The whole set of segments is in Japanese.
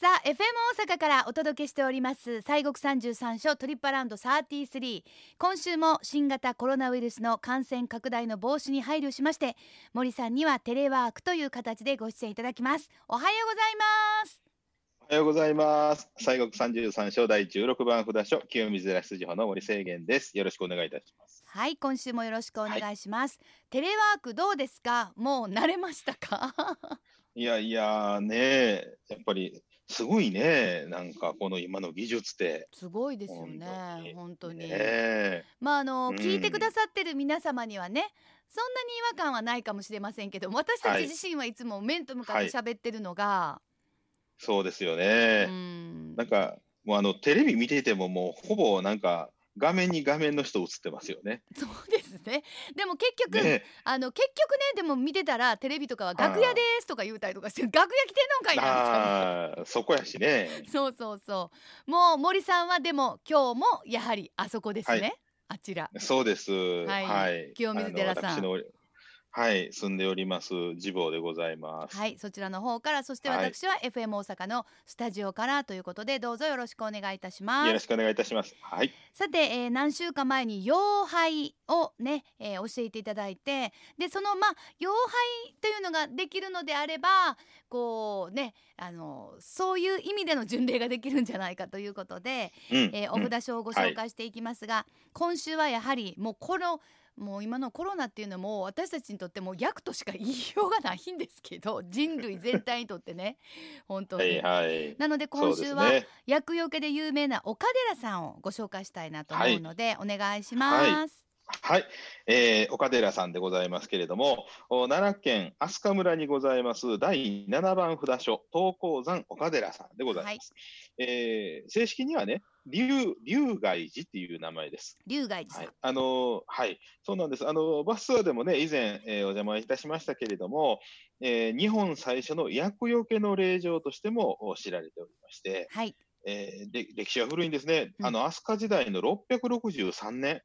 さあ FM 大阪からお届けしております西国三十三所トリップアラウンド33今週も新型コロナウイルスの感染拡大の防止に配慮しまして森さんにはテレワークという形でご出演いただきます。おはようございます。おはようございます。西国三十三所第十六番札所清水寺筋穂の森清源です。よろしくお願いいたします。はい今週もよろしくお願いします、テレワークどうですか？もう慣れましたか？いやいやねやっぱりすごいねなんかこの今の技術って。すごいですよね本当に。ねまああの、うん。聞いてくださってる皆様にはねそんなに違和感はないかもしれませんけど私たはい。ち自身はいつも面と向かってはい。喋ってるのが、そうですようね、ん。なんかもうあのテレビ見ていてももうほぼなんか画面に画面の人映ってますよね。そうですね。でも結局、ね。あの結局ねでも見てたらテレビとかは楽屋ですとか言うたりとかして楽屋来てんのんかいなみたそこやしね。そうそうそう。もう森さんはでも今日もやはりあそこですね、はい。あちら。そうです。い。はい。清水寺さんはい、住んでおります次坊でございます。はいそちらの方からそしてはい私は FM 大阪のスタジオからということでどうぞよろしくお願いいたしますよろしくお願いいたします。はい。さて、えー何週間前に妖拝をね、えー教えていただいてでそのまあ妖拝というのができるのであればこうねあのそういう意味での巡礼ができるんじゃないかということで、うん。えーおうん札書をご紹介していきますが、今週はやはりもうこのもう今のコロナっていうのも私たちにとっても役としか言いようがないんですけど 人類全体にとってね本当に。はいはい。なので今週はね。厄除けで有名な岡寺さんをご紹介したいなと思うので、お願いします。はい、えー、岡寺さんでございますけれども、お奈良県飛鳥村にございます第7番札所、東高山岡寺さんでございます。えー正式にはね、龍龍外寺っていう名前です。龍外寺。はい、あのーはい、そうなんです。あのーバスツアーでもね、以前、えーお邪魔いたしましたけれども、えー日本最初の厄除けの霊場としてもお知られておりまして、はい。えーで歴史は古いんですね。うんあの飛鳥時代の663年、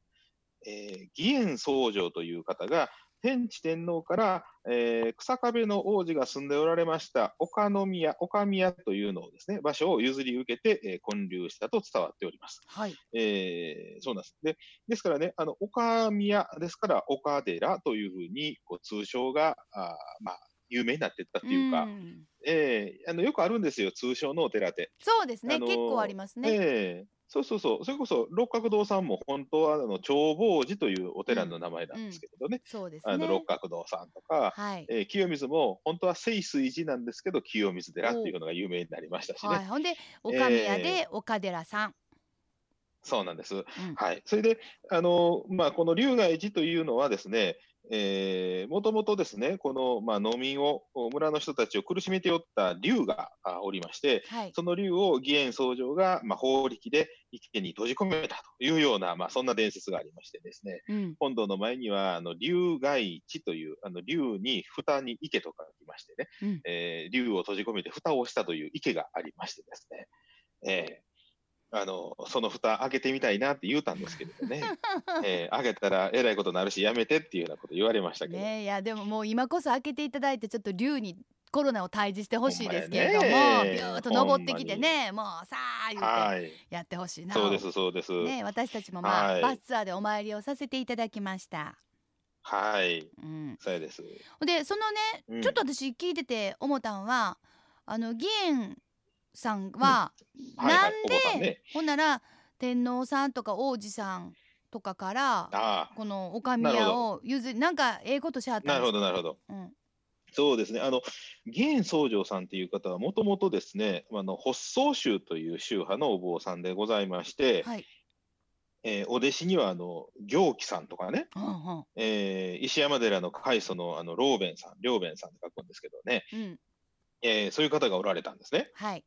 えー義円僧正という方が天智天皇から、えー草壁の王子が住んでおられました岡宮、岡宮というのをですね、場所を譲り受けて、えー建立したと伝わっております。はい。えーそうなんです。で、ですからね、あの、岡宮ですから、岡寺というふうに、こう、通称が、あーまあ、有名になっていったっていうか、んえーあの、よくあるんですよ、通称のお寺って。そうですね、あのー結構ありますね。ええそうそうそう、それこそ六角堂さんも本当はあの長坊寺というお寺の名前なんですけれどね、そうですね。あの六角堂さんとか、はい。えー清水も本当は清水寺なんですけど、清水寺っていうのが有名になりましたしね、はい。ほんで岡宮で岡寺さん。そうなんです。うんはい、それで、あのまあ、この龍外寺というのはですね、えーもともとですね、この、まあ、農民を、村の人たちを苦しめておった龍があおりまして、はい。その竜を義円僧正が、まあ、法力で池に閉じ込めたというような、まあ、そんな伝説がありましてですね、うん。本堂の前には、あの、竜外地という、あの、竜に蓋に池と書きましてね、うんえー竜を閉じ込めて蓋をしたという池がありましてですね、えーあの、その蓋開けてみたいなって言うたんですけれどね、えー開けたらえらいことになるしやめてっていうようなこと言われましたけど、ねいやでももう今こそ開けていただいてちょっと竜にコロナを退治してほしいですけれども、ねビューッと登ってきてねもうさあ言うてはい、やってほしいな。そうです、そうです。ね私たちもまあ、はいバスツアーでお参りをさせていただきました。はい、うん。そうです。でそのね、うんちょっと私聞いてて思ったんはあの義円さんは、はいはいなんで、ねほんなら天皇さんとか王子さんとかからこの岡宮を譲りなんかええことしはったなんるですか？ほど、なるほど。うんそうですね。あの、義円僧正さんっていう方は、もともとですね、あの、発宗宗という宗派のお坊さんでございまして、はい。えーお弟子には、あの、行基さんとかね、うんうんえー石山寺の開祖の、あの、老弁さん、良弁さんって書くんですけどね、うんえーそういう方がおられたんですね。はい。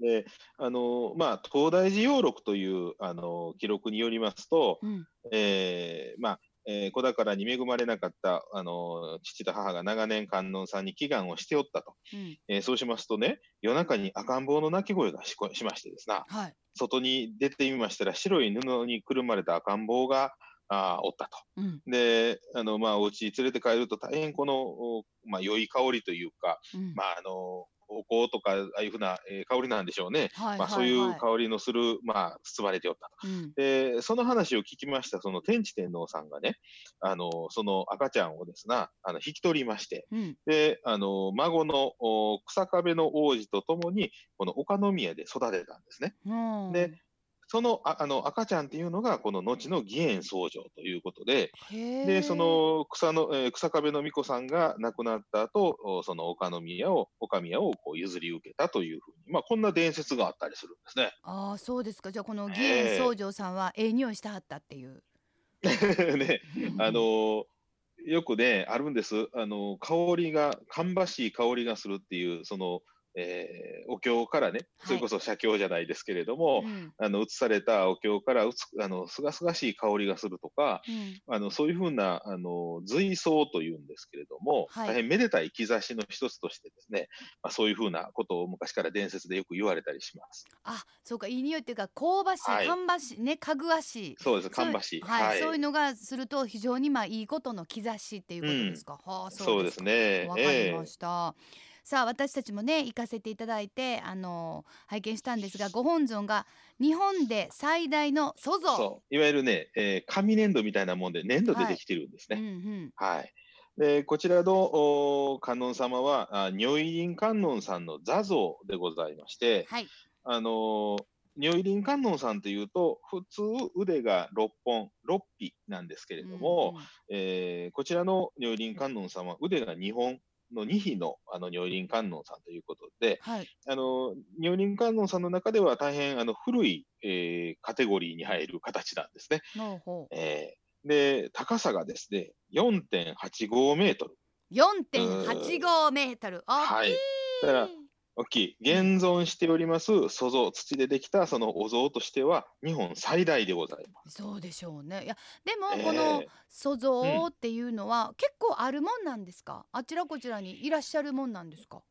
で、あの、まあ、東大寺要録という、あの、記録によりますと、うんえーまあ、えー子宝に恵まれなかった、あの、父と母が長年観音さんに祈願をしておったと。うんえーそうしますとね、夜中に赤ん坊の泣き声がしこしましてですな、はい。外に出てみましたら、白い布にくるまれた赤ん坊があーおったと。うんで、あの、まあ、お家に連れて帰ると大変この、おまあ、良い香りというか、うんまあ、あの、お香とか、ああいうふうな、えー香りなんでしょうね。はいまあ、そういう香りのする、まあ、包まれておったと。うんで、その話を聞きました、その天智天皇さんがね、あの、その赤ちゃんをですな、あの、引き取りまして、うんで、あの、孫のお草壁の王子と共に、この岡宮で育てたんですね。うんでそのああの赤ちゃんっていうのが、この後の義援僧正ということで、で、その草の、えー草壁の巫女さんが亡くなった後、おその岡宮を、岡宮をこう譲り受けたというふうに、まあ、こんな伝説があったりするんですね。ああそうですかじゃあこの義援僧正さんはええ匂いしてはったっていう。ね、あのーよくね、あるんです。あのー香りが、芳しい香りがするっていう、その、えーお経からね、それこそ写経じゃないですけれども、うんあの、移されたお経からうつ、あの、すがすがしい香りがするとか、うんあの、そういうふうな、あの、随想というんですけれども、はい大変めでたい兆しの一つとしてですね、まあ、そういうふうなことを昔から伝説でよく言われたりします。あそうかいい匂いっていうか香ばしいはい芳しいねかぐわしい。そうです、そういう芳しい。はい、そういうのがすると非常にまあいいことの兆しっていうことですか？はあそうですかね。わかりました。さあ私たちもね行かせていただいてあの拝見したんですがご本尊が日本で最大の塑像。そう。いわゆるね、えー紙粘土みたいなもんで粘土でできてるんですうんうね。ん。はい。で、こちらのお観音様は、あ如意輪観音さんの座像でございまして、はい。あのー如意輪観音さんというと、普通腕が6本、6匹なんですけれども、えーこちらの如意輪観音様は腕が2本の2匹のあの如意輪観音さんということで、はい。あの、如意輪観音さんの中では大変あの古い、えーカテゴリーに入る形なんですね。ほうほう。えーで、高さがですね、4.85メートル。4.85メートル。大きい。はいだから大きい。現存しております塑像、土でできたそのお像としては日本最大でございます。そうでしょうね。いやでもえーこの塑像っていうのは結構あるもんなんですか？あちらこちらにいらっしゃるもんなんですか？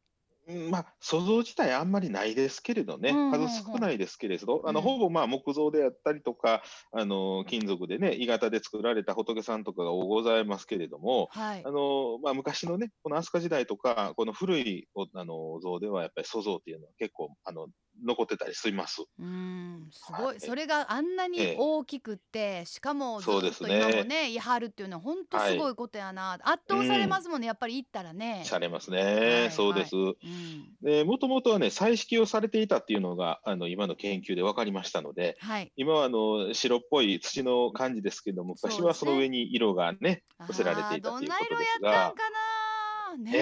うんまあ、塑像自体あんまりないですけれどね、数少ないですけれど、あのうん。ほぼまあ木造であったりとか、あの金属でね、鋳型で作られた仏さんとかがございますけれども、はい。あ。のまあ、昔のね、この飛鳥時代とか、この古いおあの像ではやっぱり塑像っていうのは結構あの残ってたりします。うーんすごはい。いそれがあんなにええ。大きくってしかもずっとそうですね。今もねいはるっていうのは本当すごいことやな、圧倒されますもんねやっぱり行ったらね。されますはね、い。そうです。うん。で、もともとはね、彩色をされていたっていうのが、あの今の研究で分かりましたので、はい。今はあの白っぽい土の感じですけど、昔はその上に色がね、寄せられていたということですどんな色やったがんか、な。ね。え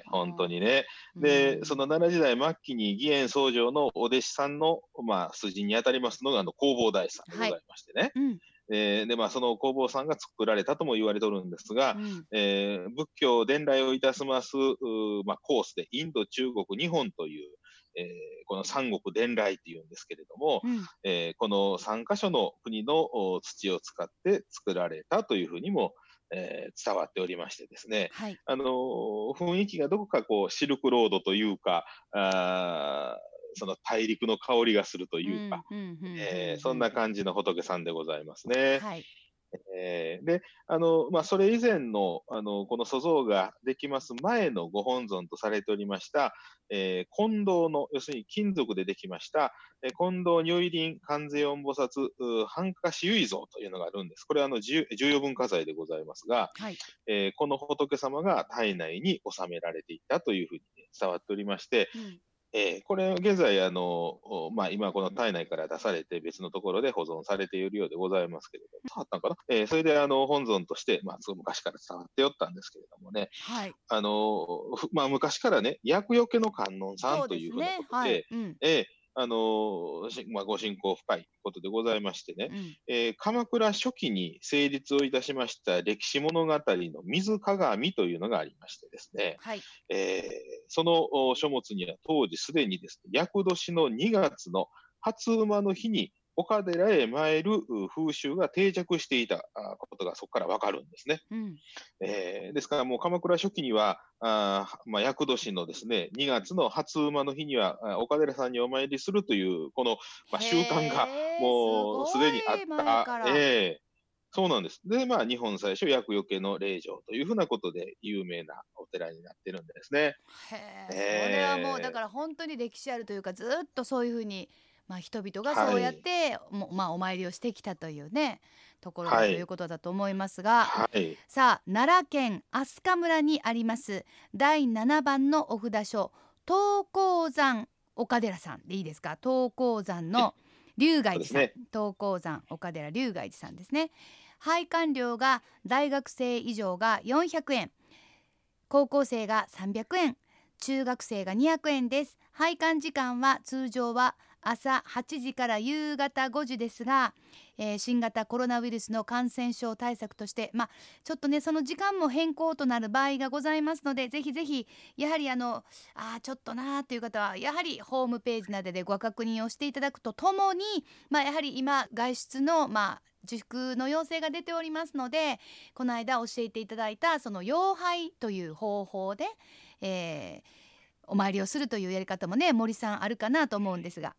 え本当にね。で、うん。その奈良時代末期に義援僧正のお弟子さんの、まあ、筋に当たりますのが、あの、弘法大師さんでございましてね。うん。えーで、まあ、その弘法さんが作られたとも言われておるんですが、うん。えー仏教伝来をいたします、まあ、コースで、インド、中国、日本という、えーこの三国伝来っていうんですけれども、うん。えーこの3カ所の国のお土を使って作られたというふうにも、えー伝わっておりましてですね、はい。あのー雰囲気がどこかこうシルクロードというか、あーその大陸の香りがするというか、そんな感じの仏さんでございますね。はい。えーで、あの、まあ、それ以前の、あの、この塑像ができます前のご本尊とされておりました、えー金堂の、要するに金属でできました、えー金堂如意輪観世音菩薩、う半歌子唯像というのがあるんです。これはあの重重要文化財でございますが、はい。えーこの仏様が体内に収められていたというふうに伝わっておりまして、うんえーこれ現在、あの、おまあ、今この体内から出されて別のところで保存されているようでございますけれども、あったんかな？えーそれであの、本尊として、まあ、昔から伝わっておったんですけれどもね、はい。あの、ふまあ、昔からね、厄除けの観音さんというふうな。ことで、はい。うん。えーあのしまあ、ご信仰深いことでございましてね、うん。えー鎌倉初期に成立をいたしました歴史物語の水鏡というのがありましてですね、はい。えーそのお書物には当時すでにですね、厄年の2月の初馬の日に岡寺へ参るう風習が定着していたあことがそこからわかるんですね。うん。えーですからもう鎌倉初期には、あーまあ、厄年のですね、2月の初馬の日にはあ岡寺さんにお参りするという、この、まあ、習慣がもうすでにあったら。、ええそうなんです。で、まあ、日本最初、厄除けの霊場というふうなことで有名なお寺になってるんですね。へえ、えーそれはもうだから本当に歴史あるというかずっとそういうふうに、まあ、人々がそうやって、もまあ、お参りをしてきたというねところだとはい。いうことだと思いますが、はい。さあ奈良県飛鳥村にあります第7番のお札所東高山岡寺さんでいいですか？東高山の龍外寺さん、そうです東高山岡寺龍外寺さんですね。拝観料が大学生以上が400円。高校生が300円。中学生が200円です。拝観時間は通常は朝8時から夕方5時ですが、えー新型コロナウイルスの感染症対策としてまあちょっとねその時間も変更となる場合がございますのでぜひぜひやはりあのあちょっとなーという方はやはりホームページなどでご確認をしていただくとともに、まあ、やはり今外出のまあ自粛の要請が出ておりますのでこの間教えていただいたその妖拝という方法で、えーお参りをするというやり方もね森さんあるかなと思うんですが。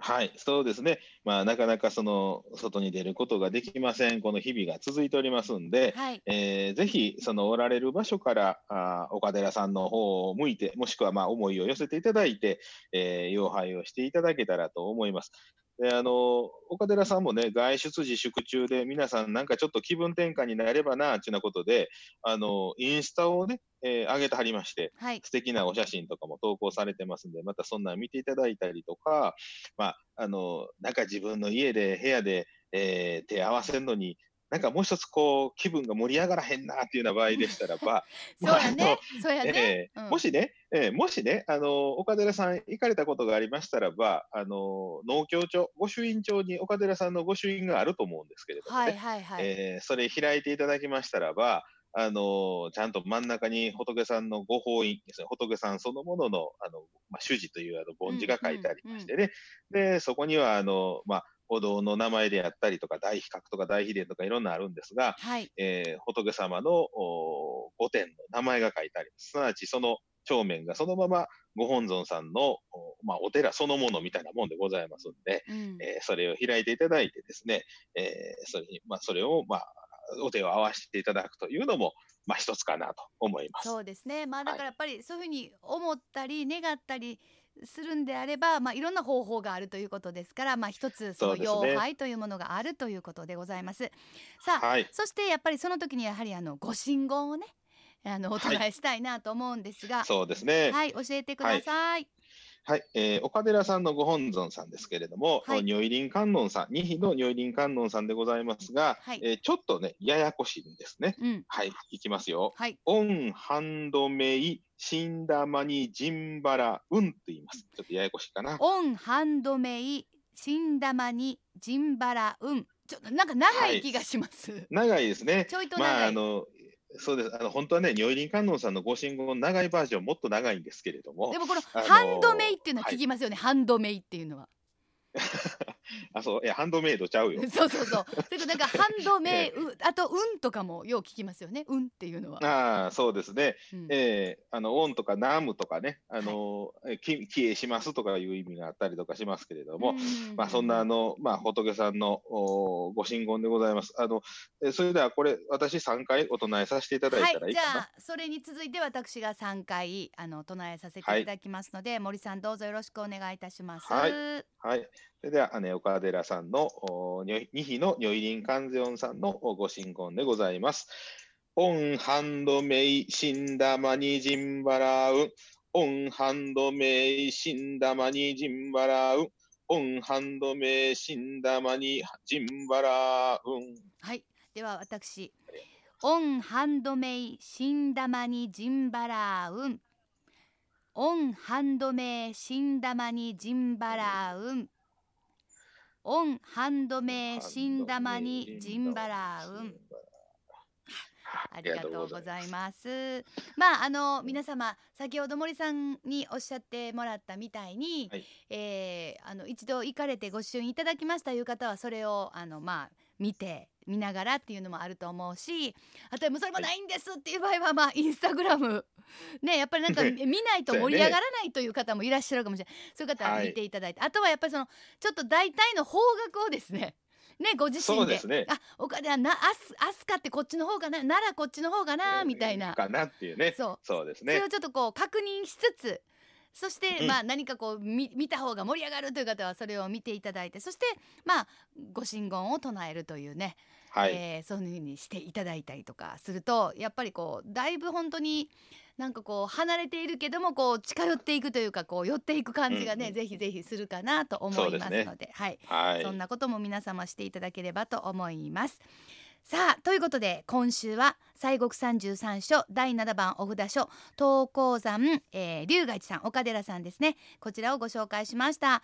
はい、そうですね。まあ、なかなかその、外に出ることができません。この日々が続いておりますんで、はい、えーぜひ、そのおられる場所から、あー岡寺さんの方を向いて、もしくはまあ思いを寄せていただいて、えー、妖拝をしていただけたらと思います。で、あの、岡寺さんもね、外出自粛中で、皆さんなんかちょっと気分転換になればな、っていうようなことで、あの、インスタをね、えー上げてはりまして、はい、素敵なお写真とかも投稿されてますんで、またそんなん見ていただいたりとか、まあ、あの、なんか自分の家で、部屋で、えー手合わせるのに、なんかもう一つこう、気分が盛り上がらへんなっていうような場合でしたらば、そうやまあね、そうやね。え。うん。ーもしね、えーもしね、あの、岡寺さん行かれたことがありましたらば、あの、農協町、御朱印帳に岡寺さんの御朱印があると思うんですけれどもね、はいはいはい。えーそれ開いていただきましたらば、あのーちゃんと真ん中に仏さんのご法印ですね、仏さんそのものの、あの、まあ、主事というあの梵字が書いてありましてね、で、そこには、あの、まあ、お堂の名前であったりとか、大比較とか大秘伝とかいろんなあるんですが、はい、えー仏様のお御殿の名前が書いてあります。すなわち、その正面がそのままご本尊さんの、おまあ、お寺そのものみたいなもんでございますんで、うんえーそれを開いていただいてですね、えーそれに、まあ、それを、まあ、お手を合わせていただくというのも、まあ、一つかなと思います。そうですね。まあだはいからやっぱりそういうふうに思ったり願ったりするんであれば、まあいろんな方法があるということですから、まあ一つそのそうですね妖拝というものがあるということでございます。さあ、はい。そしてやっぱりその時にやはりあのご神言をね、あのお唱えしたいなと思うんですが、そうですね。はい、教えてください。はい、えー岡寺さんのご本尊さんですけれども、はい如意輪観音さん、二匹の如意輪観音さんでございますが、はいえーちょっとね、ややこしいんですね。うん、はい、いきますよ。はい、オンハンドメイ、シンダマニ、ジンバラ、ウンと言います。ちょっとややこしいかな。オンハンドメイ、シンダマニ、ジンバラウン。ちょっとなんか長い気がします。長いですね。ちょいと長い。まあ、あの、そうです。あの、本当はね、如意輪観音さんのご神言、長いバージョン、もっと長いんですけれどもで、もこのあのーハンドメイっていうのは聞きますよね、ハンドメイっていうのは。あ、そう、いや、ハンドメイドちゃうよ。そうそうそう。だからなんか ハンドメイ、うあと運とかもよう聞きますよね。運っていうのは。ああ、そうですね。うんえーあの、オンとかナムとかね、あの、えき帰依しますとかいう意味があったりとかしますけれども、うんまあ、そんなあの、まあ、仏さんのおご神言でございます。あの、えそれではこれ、私3回お唱えさせていただいたらはいい、いかな？じゃあそれに続いて私が3回あの唱えさせていただきますので、森さんどうぞよろしくお願いいたします。はいはい。それでは、姉岡寺さんのお如意二匹の如意輪観世音さんのご神言でございます。オンハンドメイシンダマニジンバラウン。オンハンドメイシンダマニジンバラウン。オンハンドメイシンダマニジンバラウン。はい、では私オンハンドメイシンダマニジンバラウンオンハンドメイシンダマニジンバラウンオンハンドメイシンダマニジンバラウン。ありがとうございます。まああの皆様先ほど森さんにおっしゃってもらったみたいに、はい。えーあの一度行かれてご朱印いただきましたいう方はそれをあのまあ見て見ながらっていうのもあると思うしあとはもうそれもないんですっていう場合はまあインスタグラム。ねやっぱりなんかね 見ないと盛り上がらないという方もいらっしゃるかもしれないそういう方ははい。見ていただいて、あとはやっぱりそのちょっと大体の方角をですねねご自身でですね。あ岡田なアスアスカってこっちの方がなならこっちの方がなみたいな、かなっていうね。そう。そうですね。それを。ちょっとこう確認しつつそして、うんまあ何かこう見見た方が盛り上がるという方はそれを見ていただいてそしてまあご神言を唱えるというね、はい。えーそういうふうにしていただいたりとかするとやっぱりこうだいぶ本当になんかこう離れているけどもこう近寄っていくというかこう寄っていく感じがね、うんうんぜひぜひするかなと思いますのではい、はい。そんなことも皆様していただければと思います。さあということで今週は西国三十三所第7番お札所東高山、えー、龍河寺さん岡寺さんですね。こちらをご紹介しました。